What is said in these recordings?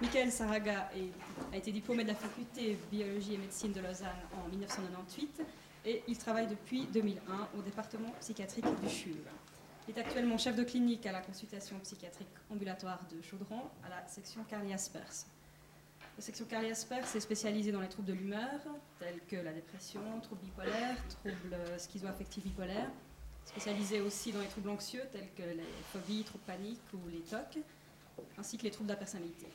Michael Saraga a été diplômé de la faculté biologie et médecine de Lausanne en 1998 et il travaille depuis 2001 au département psychiatrique du CHUV. Il est actuellement chef de clinique à la consultation psychiatrique ambulatoire de Chaudron à la section Carly Aspers. La section Carly Aspers est spécialisée dans les troubles de l'humeur, tels que la dépression, troubles bipolaires, troubles schizoaffectifs bipolaires, spécialisée aussi dans les troubles anxieux, tels que les phobies, troubles paniques ou les TOC, ainsi que les troubles de la personnalité.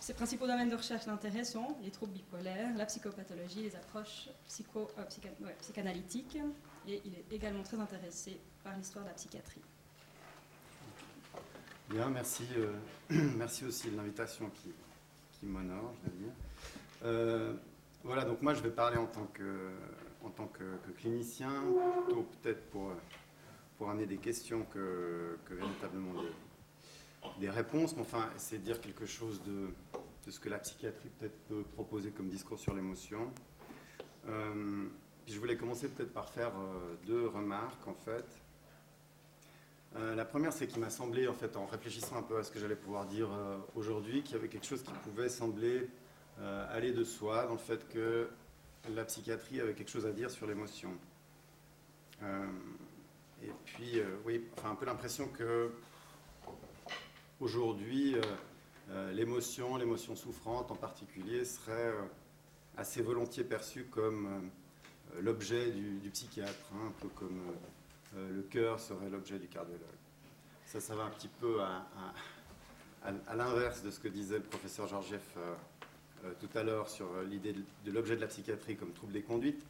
Ses principaux domaines de recherche d'intérêt sont les troubles bipolaires, la psychopathologie, les approches psycho, euh, psychanalytiques, et il est également très intéressé par l'histoire de la psychiatrie. Bien, merci, euh, merci aussi de l'invitation qui, qui m'honore, je veux dire. Euh, voilà, donc moi je vais parler en tant que, en tant que, clinicien, plutôt peut-être pour, pour amener des questions que, véritablement des, réponses, mais enfin, de dire quelque chose de, ce que la psychiatrie peut-être peut proposer comme discours sur l'émotion. Euh, je voulais commencer peut-être par faire euh, deux remarques, en fait. Euh, la première, c'est qu'il m'a semblé, en fait, en réfléchissant un peu à ce que j'allais pouvoir dire aujourd'hui, qu'il y avait quelque chose qui pouvait sembler aller de soi, dans le fait que la psychiatrie avait quelque chose à dire sur l'émotion. et puis, oui, enfin, un peu l'impression que Aujourd'hui, euh, euh, l'émotion, l'émotion souffrante en particulier, serait euh, assez volontiers perçue comme l'objet du, psychiatre, hein, un peu comme le cœur serait l'objet du cardiologue. Ça, ça va un petit peu à, à, l'inverse de ce que disait le professeur Georgiev tout à l'heure sur l'idée de, l'objet de la psychiatrie comme trouble des conduites.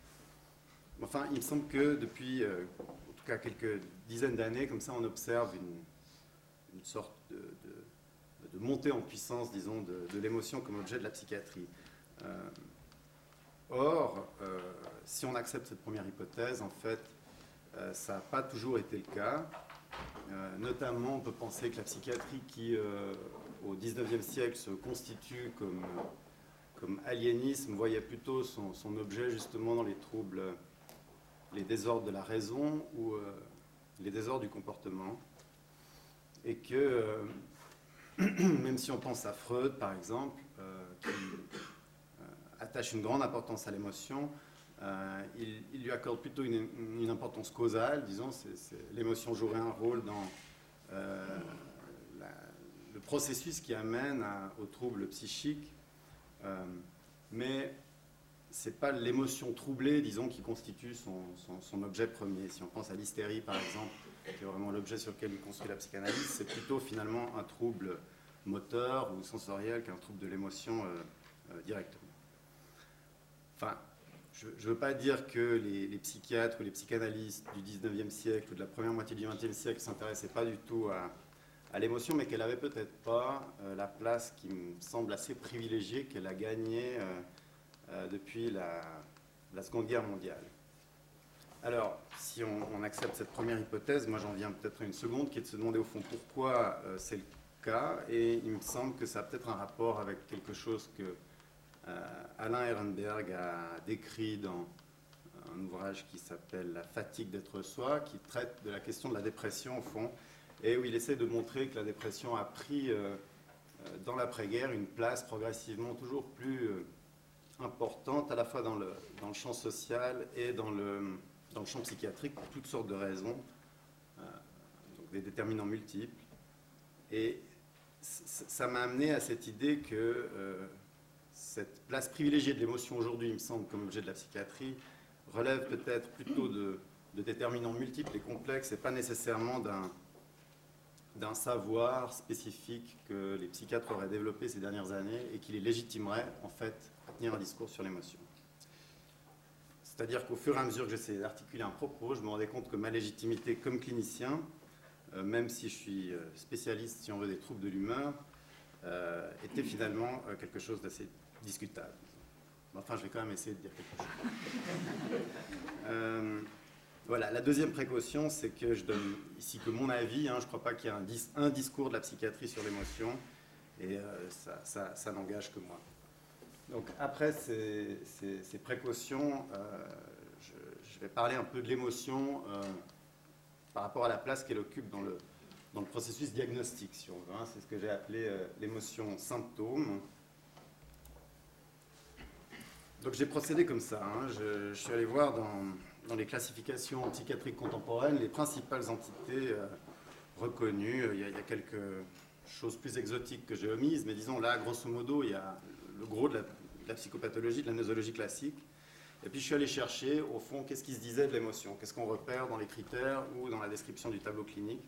Enfin, il me semble que depuis, en tout cas quelques dizaines d'années, comme ça, on observe une, une sorte de, montée en puissance, disons, de, l'émotion comme objet de la psychiatrie. Euh, or, euh, si on accepte cette première hypothèse, en fait, euh, ça n'a pas toujours été le cas. notamment, on peut penser que la psychiatrie qui, au XIXe siècle, se constitue comme, comme aliénisme, voyait plutôt son, objet justement dans les troubles, les désordres de la raison ou les désordres du comportement. Et que euh, même si on pense à Freud, par exemple, euh, qui euh, attache une grande importance à l'émotion, il, lui accorde plutôt une, importance causale, disons, l'émotion jouerait un rôle dans le processus qui amène aux troubles psychiques, mais c'est pas l'émotion troublée, disons, qui constitue son, objet premier. Si on pense à l'hystérie, par exemple, qui est vraiment l'objet sur lequel il construit la psychanalyse, c'est plutôt finalement un trouble moteur ou sensoriel qu'un trouble de l'émotion euh, euh, directement. Enfin, je ne veux pas dire que les, psychiatres ou les psychanalystes du 19e siècle ou de la première moitié du 20e siècle ne s'intéressaient pas du tout à, l'émotion, mais qu'elle n'avait peut-être pas euh, la place qui me semble assez privilégiée qu'elle a gagnée depuis la, la Seconde Guerre mondiale. Alors, si on, accepte cette première hypothèse, moi j'en viens peut-être à une seconde, qui est de se demander au fond pourquoi euh, c'est le cas, et il me semble que ça a peut-être un rapport avec quelque chose que euh, Alain Ehrenberg a décrit dans un ouvrage qui s'appelle La fatigue d'être soi, qui traite de la question de la dépression au fond, et où il essaie de montrer que la dépression a pris euh, dans l'après-guerre une place progressivement toujours plus importante, à la fois dans le, dans le champ social et dans le dans le champ psychiatrique pour toutes sortes de raisons, euh, donc des déterminants multiples. Et ça m'a amené à cette idée que euh, cette place privilégiée de l'émotion aujourd'hui, il me semble, comme objet de la psychiatrie, relève peut-être plutôt de, déterminants multiples et complexes et pas nécessairement d'un d'un savoir spécifique que les psychiatres auraient développé ces dernières années et qui les légitimerait en fait à tenir un discours sur l'émotion. C'est-à-dire qu'au fur et à mesure que j'essayais d'articuler un propos, je me rendais compte que ma légitimité comme clinicien, euh, même si je suis euh, spécialiste, si on veut, des troubles de l'humeur, euh, était finalement quelque chose d'assez discutable. Enfin, je vais quand même essayer de dire quelque chose. Voilà, la deuxième précaution, c'est que je donne ici que mon avis. Hein, je ne crois pas qu'il y ait un, discours de la psychiatrie sur l'émotion, et ça, ça n'engage que moi. Donc après ces, précautions, euh, je, vais parler un peu de l'émotion euh, par rapport à la place qu'elle occupe dans le, dans le processus diagnostique, si on veut. Hein. C'est ce que j'ai appelé l'émotion symptôme. Donc j'ai procédé comme ça. Hein. Je, suis allé voir dans, les classifications psychiatriques contemporaines les principales entités euh, reconnues. Il y, a, quelques choses plus exotiques que j'ai omises, mais disons là, grosso modo, il y a le gros de la, psychopathologie, de la nosologie classique. Et puis je suis allé chercher, au fond, qu'est-ce qui se disait de l'émotion, qu'est-ce qu'on repère dans les critères ou dans la description du tableau clinique.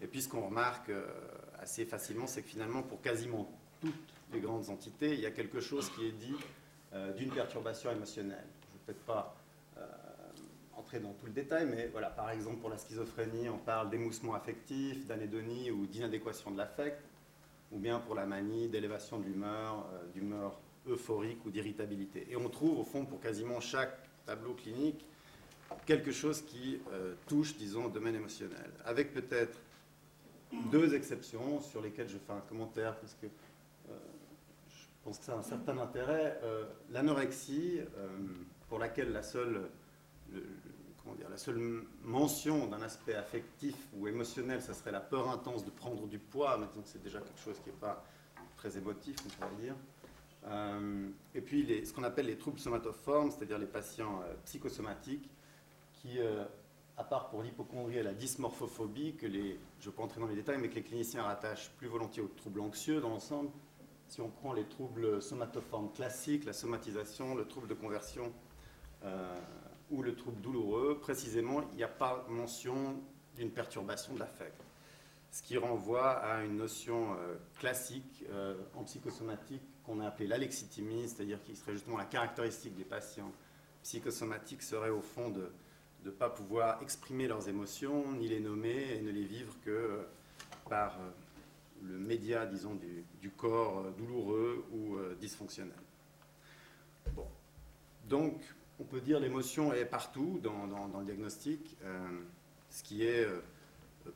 Et puis ce qu'on remarque euh, assez facilement, c'est que finalement, pour quasiment toutes les grandes entités, il y a quelque chose qui est dit euh, d'une perturbation émotionnelle. Je ne vais peut-être pas euh, dans tout le détail, mais voilà, par exemple pour la schizophrénie, on parle d'émoussement affectif, d'anédonie ou d'inadéquation de l'affect, ou bien pour la manie, d'élévation de l'humeur, euh, d'humeur euphorique ou d'irritabilité. Et on trouve au fond pour quasiment chaque tableau clinique quelque chose qui touche, disons, au domaine émotionnel, avec peut-être deux exceptions sur lesquelles je fais un commentaire, parce que pense que ça a un certain intérêt. Euh, l'anorexie, euh, pour laquelle la seule, la seule mention d'un aspect affectif ou émotionnel, ça serait la peur intense de prendre du poids, maintenant c'est déjà quelque chose qui n'est pas très émotif, on pourrait dire. Euh, et puis ce qu'on appelle les troubles somatoformes, c'est-à-dire les patients psychosomatiques, qui, à part pour l'hypochondrie et la dysmorphophobie, que je ne vais pas entrer dans les détails, mais que les cliniciens rattachent plus volontiers aux troubles anxieux dans l'ensemble, si on prend les troubles somatoformes classiques, la somatisation, le trouble de conversion euh, ou le trouble douloureux, précisément, il n'y a pas mention d'une perturbation de l'affect. Ce qui renvoie à une notion euh, classique euh, en psychosomatique qu'on a appelée l'alexithymie, c'est-à-dire qui serait justement la caractéristique des patients psychosomatiques serait au fond de ne pas pouvoir exprimer leurs émotions, ni les nommer et ne les vivre que par le média, disons, du, corps euh, douloureux ou euh, dysfonctionnel. Bon. Donc, on peut dire l'émotion est partout dans, le diagnostic, euh, ce qui est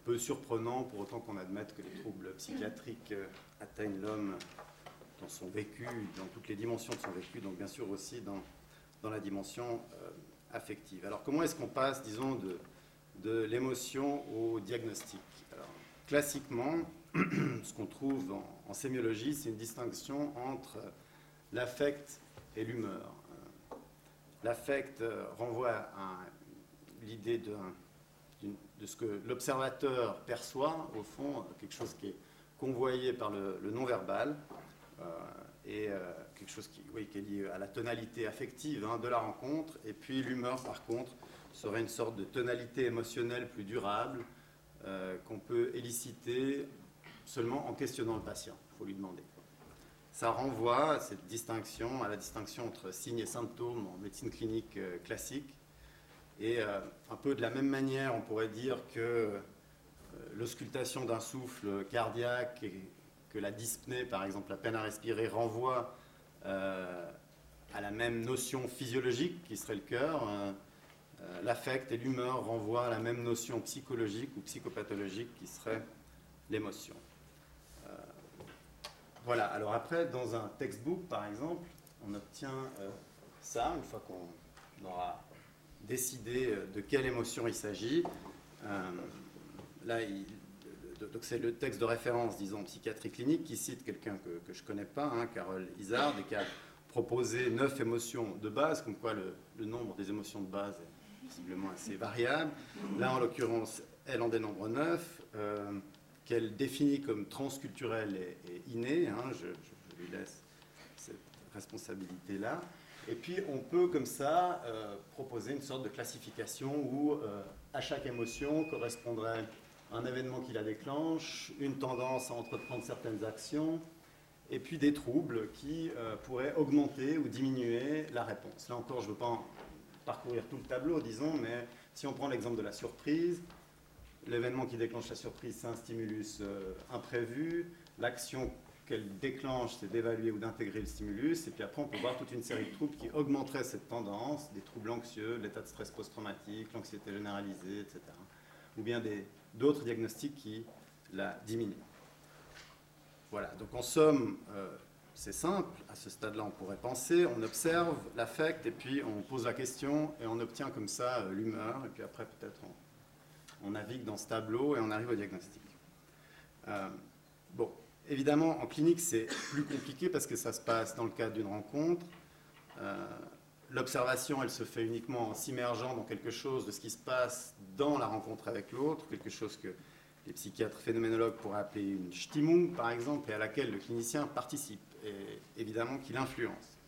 peu surprenant pour autant qu'on admette que les troubles psychiatriques atteignent l'homme dans son vécu, dans toutes les dimensions de son vécu, donc bien sûr aussi dans, la dimension affective. Alors comment est-ce qu'on passe, disons, de, de l'émotion au diagnostic? Alors, Classiquement, ce qu'on trouve en, sémiologie, c'est une distinction entre l'affect et l'humeur. Euh, l'affect euh, renvoie à l'idée de, ce que l'observateur perçoit, au fond, quelque chose qui est convoyé par le, non-verbal, euh, et quelque chose qui, est lié à la tonalité affective hein, de la rencontre, et puis l'humeur, par contre, serait une sorte de tonalité émotionnelle plus durable, qu'on peut éliciter seulement en questionnant le patient. Il faut lui demander. Ça renvoie à cette distinction, à la distinction entre signes et symptômes en médecine clinique euh, classique. Et euh, un peu de la même manière, on pourrait dire que euh, l'auscultation d'un souffle cardiaque et que la dyspnée, par exemple la peine à respirer, renvoie à la même notion physiologique qui serait le cœur. L'affect et l'humeur renvoient à la même notion psychologique ou psychopathologique qui serait l'émotion. Voilà, alors après, dans un textbook, par exemple, on obtient euh, ça, une fois qu'on aura décidé euh, de quelle émotion il s'agit. Euh, là, donc c'est le texte de référence, disons, psychiatrie clinique, qui cite quelqu'un que, je ne connais pas, hein, Carole Isard, et qui a proposé neuf émotions de base, comme quoi le, nombre des émotions de base est possiblement assez variable. Là, en l'occurrence, elle en dénombre neuf qu'elle définit comme transculturelle et, innée. Hein, je, lui laisse cette responsabilité-là. Et puis on peut comme ça euh, proposer une sorte de classification où euh, à chaque émotion correspondrait un événement qui la déclenche, une tendance à entreprendre certaines actions, et puis des troubles qui euh, pourraient augmenter ou diminuer la réponse. Là encore, je ne veux pas parcourir tout le tableau, disons, mais si on prend l'exemple de la surprise, L'événement qui déclenche la surprise, c'est un stimulus euh, imprévu. L'action qu'elle déclenche, c'est d'évaluer ou d'intégrer le stimulus. Et puis après, on peut voir toute une série de troubles qui augmenteraient cette tendance, des troubles anxieux, l'état de stress post-traumatique, l'anxiété généralisée, etc. Ou bien d'autres diagnostics qui la diminuent. Voilà, donc en somme, euh, c'est simple, à ce stade-là on pourrait penser, on observe l'affect et puis on pose la question et on obtient comme ça euh, l'humeur et puis après peut-être on, on navigue dans ce tableau et on arrive au diagnostic. bon, évidemment, en clinique, c'est plus compliqué parce que ça se passe dans le cadre d'une rencontre. L'observation, elle se fait uniquement en s'immergeant dans quelque chose de ce qui se passe dans la rencontre avec l'autre, quelque chose que les psychiatres phénoménologues pourraient appeler une Stimmung, par exemple, et à laquelle le clinicien participe, et évidemment qu'il influence.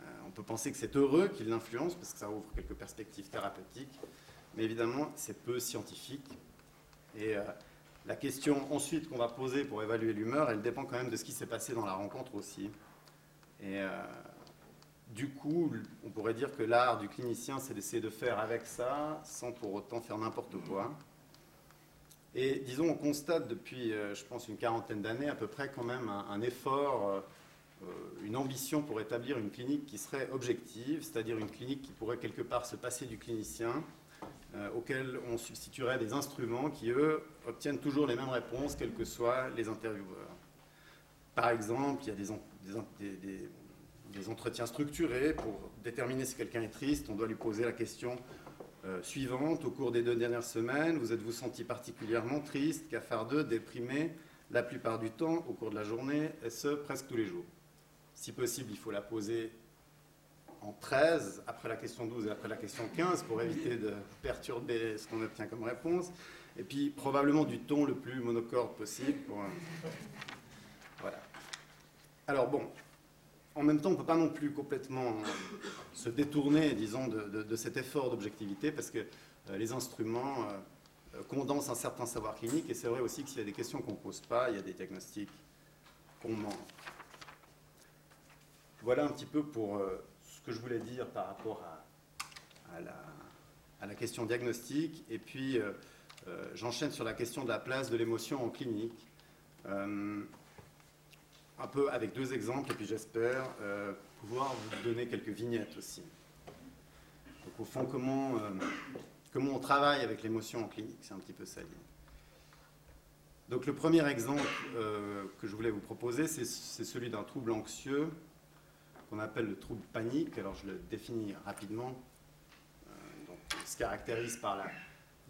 Euh, on peut penser que c'est heureux qu'il l'influence, parce que ça ouvre quelques perspectives thérapeutiques, mais évidemment, c'est peu scientifique. Et euh, la question ensuite qu'on va poser pour évaluer l'humeur, elle dépend quand même de ce qui s'est passé dans la rencontre aussi. Et euh, du coup, on pourrait dire que l'art du clinicien, c'est d'essayer de faire avec ça, sans pour autant faire n'importe quoi. Et disons, on constate depuis, euh, je pense, une quarantaine d'années à peu près quand même un, effort, une ambition pour établir une clinique qui serait objective, c'est-à-dire une clinique qui pourrait quelque part se passer du clinicien, auquel on substituerait des instruments qui, eux, obtiennent toujours les mêmes réponses, quels que soient les intervieweurs. Par exemple, il y a des entretiens structurés pour déterminer si quelqu'un est triste. On doit lui poser la question euh, suivante. Au cours des deux dernières semaines, vous êtes-vous senti particulièrement triste, cafardeux, déprimé la plupart du temps au cours de la journée, et ce, presque tous les jours? Si possible, il faut la poser en 13, après la question 12 et après la question 15, pour éviter de perturber ce qu'on obtient comme réponse. Et puis, probablement du ton le plus monocorde possible. Voilà. Alors bon, en même temps, on ne peut pas non plus complètement se détourner, disons, de, cet effort d'objectivité, parce que euh, les instruments euh, euh, condensent un certain savoir clinique, et c'est vrai aussi que s'il y a des questions qu'on ne pose pas, il y a des diagnostics qu'on manque. Voilà un petit peu pour que je voulais dire par rapport à, la, question diagnostique, et puis j'enchaîne sur la question de la place de l'émotion en clinique. Un peu avec deux exemples, et puis j'espère euh, pouvoir vous donner quelques vignettes aussi. Donc au fond, comment, euh, comment on travaille avec l'émotion en clinique, c'est un petit peu ça Donc le premier exemple euh, que je voulais vous proposer, c'est celui d'un trouble anxieux qu'on appelle le trouble panique. Alors je le définis rapidement. donc, il se caractérise par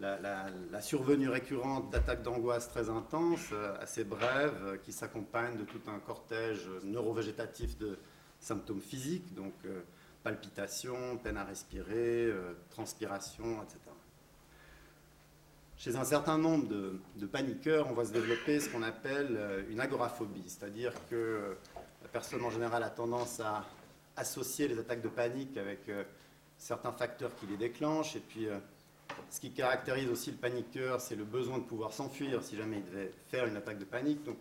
la, survenue récurrente d'attaques d'angoisse très intenses, euh, assez brèves, euh, qui s'accompagnent de tout un cortège neurovégétatif de symptômes physiques, donc euh, palpitations, peine à respirer, transpiration, etc. Chez un certain nombre de, paniqueurs, on va se développer ce qu'on appelle une agoraphobie, c'est-à-dire que personne en général a tendance à associer les attaques de panique avec certains facteurs qui les déclenchent, et puis ce qui caractérise aussi le paniqueur, c'est le besoin de pouvoir s'enfuir si jamais il devait faire une attaque de panique. Donc,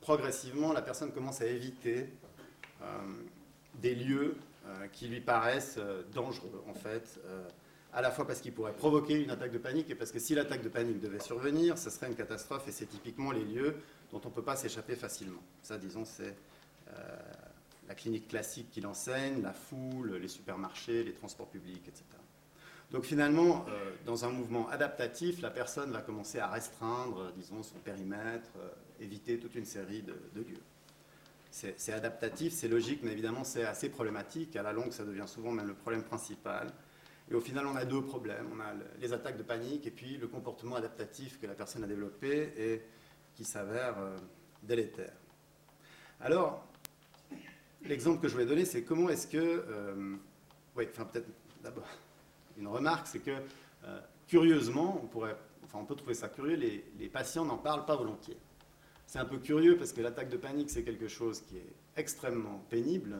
progressivement, la personne commence à éviter euh, des lieux euh, qui lui paraissent euh, dangereux, en fait, à la fois parce qu'il pourrait provoquer une attaque de panique et parce que si l'attaque de panique devait survenir, ce serait une catastrophe et c'est typiquement les lieux dont on ne peut pas s'échapper facilement. Ça, disons, c'est la clinique classique qui l'enseigne, la foule, les supermarchés, les transports publics, etc. Donc finalement, euh, dans un mouvement adaptatif, la personne va commencer à restreindre, euh, disons, son périmètre, euh, éviter toute une série de, lieux. C'est adaptatif, c'est logique, mais évidemment c'est assez problématique. À la longue, ça devient souvent même le problème principal. Et au final, on a deux problèmes. On a les attaques de panique et puis le comportement adaptatif que la personne a développé et qui s'avère délétère. Alors, l'exemple que je voulais donner, c'est comment est-ce que... oui, enfin peut-être d'abord une remarque, c'est que euh, curieusement, on, pourrait, enfin, on peut trouver ça curieux, les, patients n'en parlent pas volontiers. C'est un peu curieux parce que l'attaque de panique, c'est quelque chose qui est extrêmement pénible.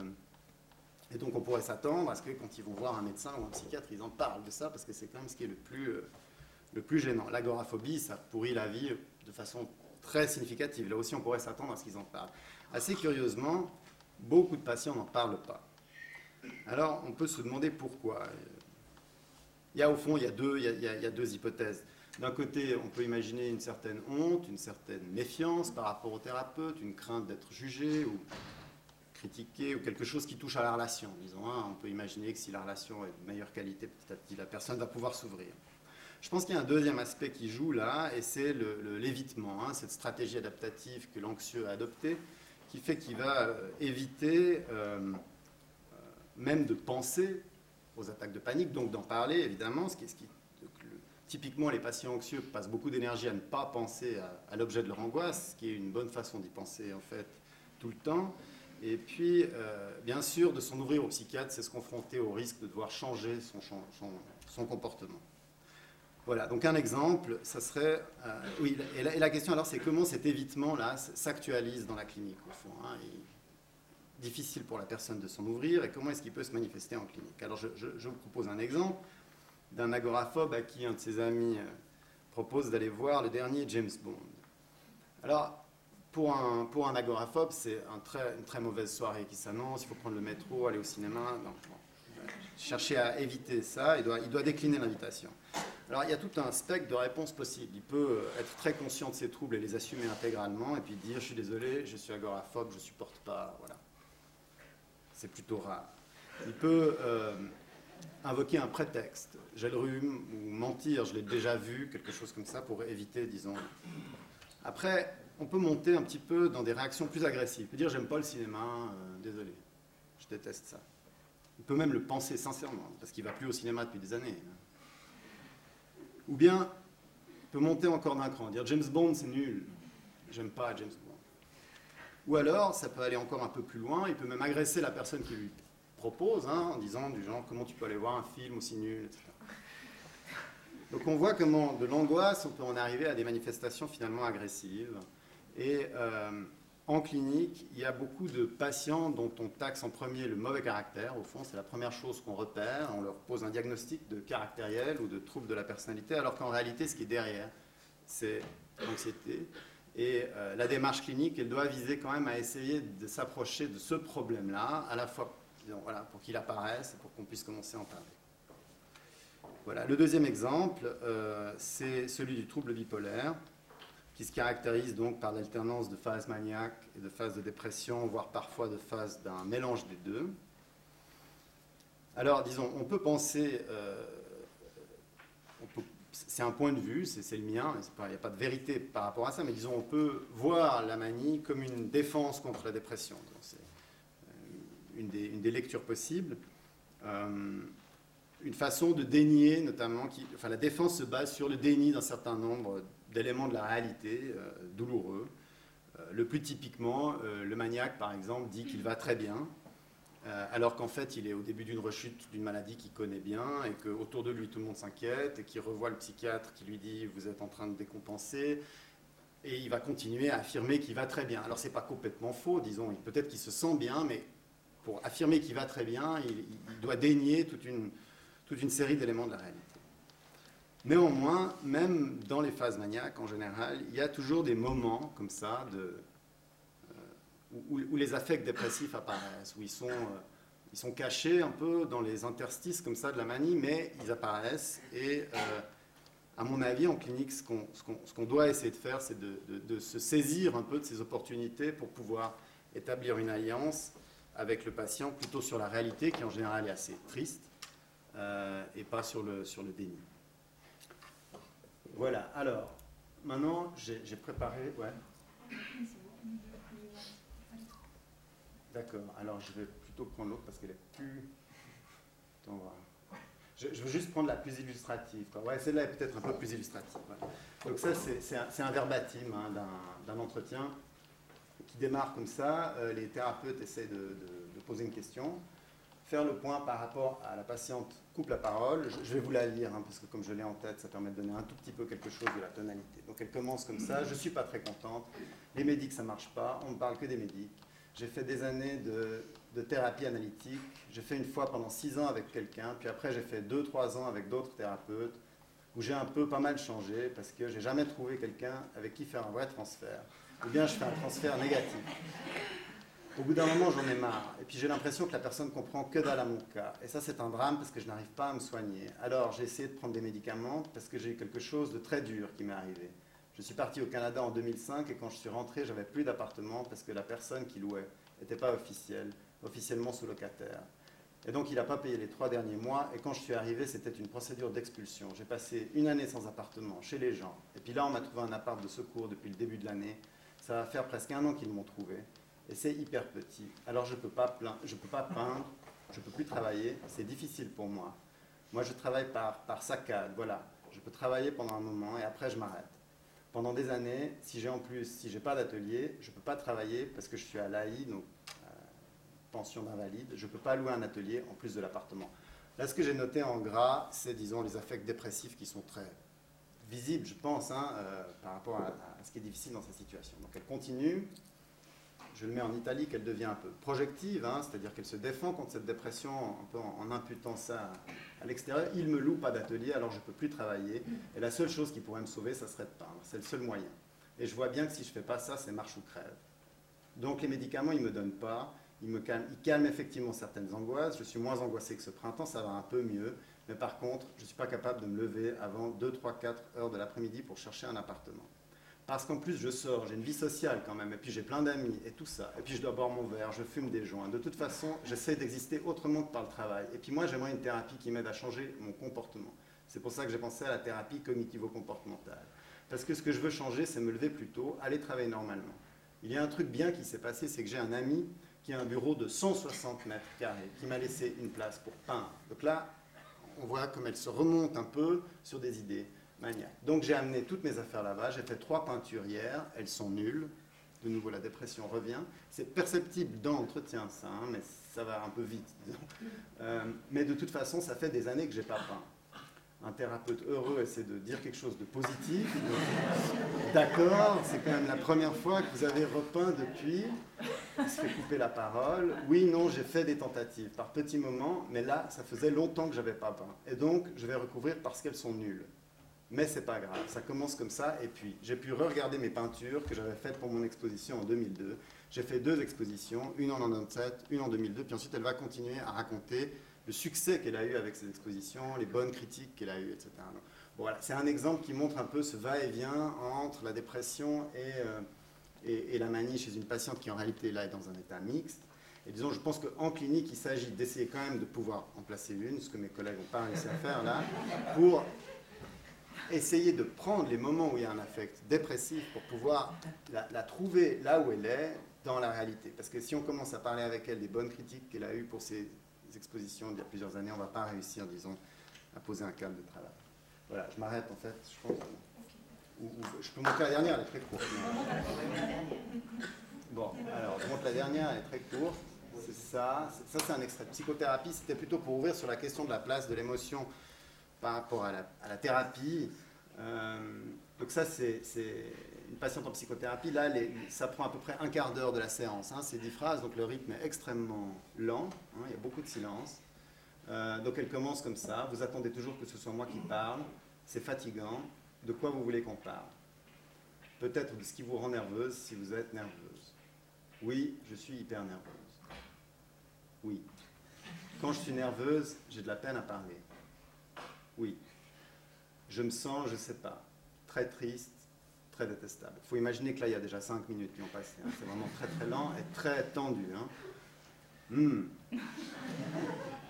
Et donc on pourrait s'attendre à ce que quand ils vont voir un médecin ou un psychiatre, ils en parlent de ça parce que c'est quand même ce qui est le plus, euh, le plus gênant. L'agoraphobie, ça pourrit la vie de façon très significative. Là aussi, on pourrait s'attendre à ce qu'ils en parlent. Assez curieusement, beaucoup de patients n'en parlent pas. Alors on peut se demander pourquoi. Il y a au fond, il y a deux, hypothèses. D'un côté, on peut imaginer une certaine honte, une certaine méfiance par rapport au thérapeute, une crainte d'être jugé ou critiqué, ou quelque chose qui touche à la relation. Disons, hein. on peut imaginer que si la relation est de meilleure qualité, petit à petit, la personne va pouvoir s'ouvrir. Je pense qu'il y a un deuxième aspect qui joue là, et c'est l'évitement, hein, cette stratégie adaptative que l'anxieux a adoptée, qui fait qu'il va euh, éviter euh, euh, même de penser aux attaques de panique, donc d'en parler évidemment, ce qui, ce typiquement, les patients anxieux passent beaucoup d'énergie à ne pas penser à, l'objet de leur angoisse, ce qui est une bonne façon d'y penser en fait tout le temps. Et puis, bien sûr, de s'en ouvrir au psychiatre, c'est se confronter au risque de devoir changer son, comportement. Voilà, donc un exemple, ça serait... Euh, oui, et la, question alors, c'est comment cet évitement-là s'actualise dans la clinique, au fond. Hein, difficile pour la personne de s'en ouvrir, et comment est-ce qu'il peut se manifester en clinique? Alors, je, vous propose un exemple d'un agoraphobe à qui un de ses amis euh, propose d'aller voir le dernier James Bond. Alors, pour un, pour un agoraphobe, c'est une très mauvaise soirée qui s'annonce, il faut prendre le métro, aller au cinéma. Donc, chercher à éviter ça, il doit, il doit décliner l'invitation. Alors il y a tout un spectre de réponses possibles. Il peut euh, être très conscient de ses troubles et les assumer intégralement, et puis dire je suis désolé, je suis agoraphobe, je ne supporte pas. Voilà. C'est plutôt rare. Il peut euh, invoquer un prétexte, j'ai le rhume, ou mentir, je l'ai déjà vu, quelque chose comme ça, pour éviter, disons. Après, on peut monter un petit peu dans des réactions plus agressives. Il peut dire j'aime pas le cinéma, euh, désolé, je déteste ça. Il peut même le penser sincèrement, parce qu'il va plus au cinéma depuis des années. Ou bien, il peut monter encore d'un cran, dire James Bond c'est nul, j'aime pas James Bond. Ou alors, ça peut aller encore un peu plus loin, il peut même agresser la personne qui lui propose, hein, en disant du genre comment tu peux aller voir un film aussi nul, etc. Donc on voit comment de l'angoisse, on peut en arriver à des manifestations finalement agressives. Et euh, en clinique, il y a beaucoup de patients dont on taxe en premier le mauvais caractère. Au fond, c'est la première chose qu'on repère. On leur pose un diagnostic de caractériel ou de trouble de la personnalité, alors qu'en réalité, ce qui est derrière, c'est l'anxiété. Et euh, la démarche clinique, elle doit viser quand même à essayer de s'approcher de ce problème-là, à la fois voilà, pour qu'il apparaisse et pour qu'on puisse commencer à en parler. Voilà. Le deuxième exemple, euh, c'est celui du trouble bipolaire, qui se caractérise donc par l'alternance de phases maniaques et de phases de dépression, voire parfois de phases d'un mélange des deux. Alors, disons, on peut penser, euh, c'est un point de vue, c'est le mien, il n'y a pas de vérité par rapport à ça, mais disons, on peut voir la manie comme une défense contre la dépression. C'est euh, une, des lectures possibles une façon de dénier, notamment, enfin la défense se base sur le déni d'un certain nombre d'éléments de la réalité euh, douloureux. Euh, le plus typiquement, euh, le maniaque, par exemple, dit qu'il va très bien, alors qu'en fait, il est au début d'une rechute d'une maladie qu'il connaît bien et qu'autour de lui, tout le monde s'inquiète et qu'il revoit le psychiatre qui lui dit Vous êtes en train de décompenser. Et il va continuer à affirmer qu'il va très bien. Alors, ce n'est pas complètement faux, disons, peut-être qu'il se sent bien, mais pour affirmer qu'il va très bien, il doit dénier toute une, toute une série d'éléments de la réalité. Néanmoins, même dans les phases maniaques en général, il y a toujours des moments comme ça euh, où, les affects dépressifs apparaissent, où ils sont, euh, ils sont cachés un peu dans les interstices comme ça de la manie, mais ils apparaissent. Et euh, à mon avis, en clinique, ce qu'on doit essayer de faire, c'est de, de, se saisir un peu de ces opportunités pour pouvoir établir une alliance avec le patient plutôt sur la réalité qui en général est assez triste et pas sur le, sur le déni. Voilà, alors, maintenant j'ai préparé. D'accord, alors je vais plutôt prendre l'autre parce qu'elle est plus. Je, veux juste prendre la plus illustrative. Ouais, celle-là est peut-être un peu plus illustrative. Donc, ça, c'est un, verbatim hein, d'un entretien qui démarre comme ça. Euh, les thérapeutes essaient de poser une question faire le point par rapport à la patiente coupe la parole. Je, vais vous la lire, hein, parce que comme je l'ai en tête, ça permet de donner un tout petit peu quelque chose de la tonalité. Donc elle commence comme ça, je ne suis pas très contente, les médics ça ne marche pas, on ne parle que des médics. J'ai fait des années de, thérapie analytique, j'ai fait une fois pendant six ans avec quelqu'un, puis après j'ai fait deux, trois ans avec d'autres thérapeutes, où j'ai un peu pas mal changé, parce que j'ai jamais trouvé quelqu'un avec qui faire un vrai transfert. Ou bien je fais un transfert négatif. Au bout d'un moment, j'en ai marre. Et puis j'ai l'impression que la personne comprend que dalle mon cas. Et ça, c'est un drame parce que je n'arrive pas à me soigner. Alors j'ai essayé de prendre des médicaments parce que j'ai eu quelque chose de très dur qui m'est arrivé. Je suis parti au Canada en 2005 et quand je suis rentré, j'avais plus d'appartement parce que la personne qui louait n'était pas officielle, officiellement sous-locataire. Et donc il n'a pas payé les trois derniers mois. Et quand je suis arrivé, c'était une procédure d'expulsion. J'ai passé une année sans appartement chez les gens. Et puis là, on m'a trouvé un appart de secours depuis le début de l'année. Ça va faire presque un an qu'ils m'ont trouvé et c'est hyper petit. Alors je ne peux, pas peux pas peindre, je ne peux plus travailler, c'est difficile pour moi. Moi je travaille par, par saccade, voilà. Je peux travailler pendant un moment et après je m'arrête. Pendant des années, si j'ai en plus, si j'ai pas d'atelier, je ne peux pas travailler parce que je suis à l'AI, donc euh, pension d'invalide. Je ne peux pas louer un atelier en plus de l'appartement. Là, ce que j'ai noté en gras, c'est, disons, les affects dépressifs qui sont très visibles, je pense, hein, euh, par rapport à, à, ce qui est difficile dans sa situation. Donc elle continue, je le mets en italique, elle devient un peu projective, hein, c'est-à-dire qu'elle se défend contre cette dépression un peu en, imputant ça à, l'extérieur. Il me loue pas d'atelier, alors je ne peux plus travailler. Et la seule chose qui pourrait me sauver, ça serait de peindre. C'est le seul moyen. Et je vois bien que si je ne fais pas ça, c'est marche ou crève. Donc les médicaments, ils ne me donnent pas. Ils, me calment, ils calment effectivement certaines angoisses. Je suis moins angoissé que ce printemps, ça va un peu mieux. Mais par contre, je ne suis pas capable de me lever avant 2, 3, 4 heures de l'après-midi pour chercher un appartement. Parce qu'en plus, je sors, j'ai une vie sociale quand même, et puis j'ai plein d'amis, et tout ça. Et puis je dois boire mon verre, je fume des joints. De toute façon, j'essaie d'exister autrement que par le travail. Et puis moi, j'aimerais une thérapie qui m'aide à changer mon comportement. C'est pour ça que j'ai pensé à la thérapie cognitivo-comportementale. Parce que ce que je veux changer, c'est me lever plus tôt, aller travailler normalement. Il y a un truc bien qui s'est passé, c'est que j'ai un ami qui a un bureau de 160 mètres carrés, qui m'a laissé une place pour peindre. Donc là, on voit comme elle se remonte un peu sur des idées. Donc j'ai amené toutes mes affaires là-bas, j'ai fait trois peintures hier, elles sont nulles. De nouveau, la dépression revient. C'est perceptible dans l'entretien, ça, hein, mais ça va un peu vite, disons. Euh, mais de toute façon, ça fait des années que j'ai pas peint. Un thérapeute heureux essaie de dire quelque chose de positif. D'accord, c'est quand même la première fois que vous avez repeint depuis. Il se fait couper la parole. Oui, non, j'ai fait des tentatives par petits moments, mais là, ça faisait longtemps que j'avais pas peint. Et donc, je vais recouvrir parce qu'elles sont nulles. Mais c'est pas grave, ça commence comme ça. Et puis, j'ai pu re-regarder mes peintures que j'avais faites pour mon exposition en 2002. J'ai fait deux expositions, une en 97, une en 2002. Puis ensuite, elle va continuer à raconter le succès qu'elle a eu avec ces expositions, les bonnes critiques qu'elle a eues, etc. voilà, c'est un exemple qui montre un peu ce va-et-vient entre la dépression euh, et, et, la manie chez une patiente qui en réalité là est dans un état mixte. Et disons, je pense qu'en clinique, il s'agit d'essayer quand même de pouvoir en placer une, ce que mes collègues n'ont pas réussi à faire là, pour essayer de prendre les moments où il y a un affect dépressif pour pouvoir la, trouver là où elle est dans la réalité. Parce que si on commence à parler avec elle des bonnes critiques qu'elle a eues pour ses expositions il y a plusieurs années, on ne va pas réussir, disons, à poser un cadre de travail. Voilà, je m'arrête en fait, je pense. Je peux montrer la dernière, elle est très courte. Bon, alors je montre la dernière, elle est très courte. C'est ça. Ça, c'est un extrait de psychothérapie. C'était plutôt pour ouvrir sur la question de la place de l'émotion par rapport à la, thérapie. Euh, donc ça, c'est une patiente en psychothérapie. Là, ça prend à peu près un quart d'heure de la séance. Hein, c'est dix phrases, donc le rythme est extrêmement lent. Hein, il y a beaucoup de silence. Euh, donc elle commence comme ça. Vous attendez toujours que ce soit moi qui parle. C'est fatigant. De quoi vous voulez qu'on parle? Peut-être de ce qui vous rend nerveuse si vous êtes nerveuse. Oui, je suis hyper nerveuse. Oui. Quand je suis nerveuse, j'ai de la peine à parler. Oui. Je me sens, je ne sais pas, très triste, très détestable. Il faut imaginer que là, il y a déjà cinq minutes qui ont passé. Hein. C'est vraiment très très lent et très tendu. Hein. Hmm.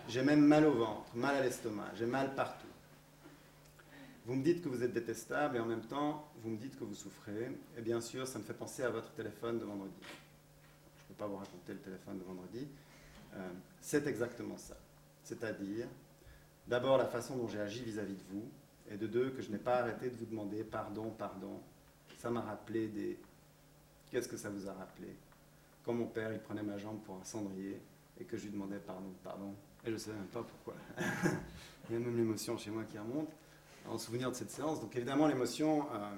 J'ai même mal au ventre, mal à l'estomac, j'ai mal partout. Vous me dites que vous êtes détestable et en même temps, vous me dites que vous souffrez. Et bien sûr, ça me fait penser à votre téléphone de vendredi. Je ne peux pas vous raconter le téléphone de vendredi. Euh, c'est exactement ça. C'est-à-dire, D'abord, la façon dont j'ai agi vis-à-vis de vous, et de deux, que je n'ai pas arrêté de vous demander pardon, pardon. Ça m'a rappelé des. Qu'est-ce que ça vous a rappelé? Quand mon père, il prenait ma jambe pour un cendrier, et que je lui demandais pardon, pardon. Et je ne savais même pas pourquoi. il y a même l'émotion chez moi qui remonte, en souvenir de cette séance. Donc évidemment, l'émotion. Euh,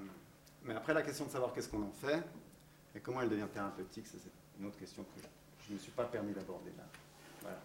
mais après, la question de savoir qu'est-ce qu'on en fait, et comment elle devient thérapeutique, c'est une autre question que je ne me suis pas permis d'aborder là. Voilà.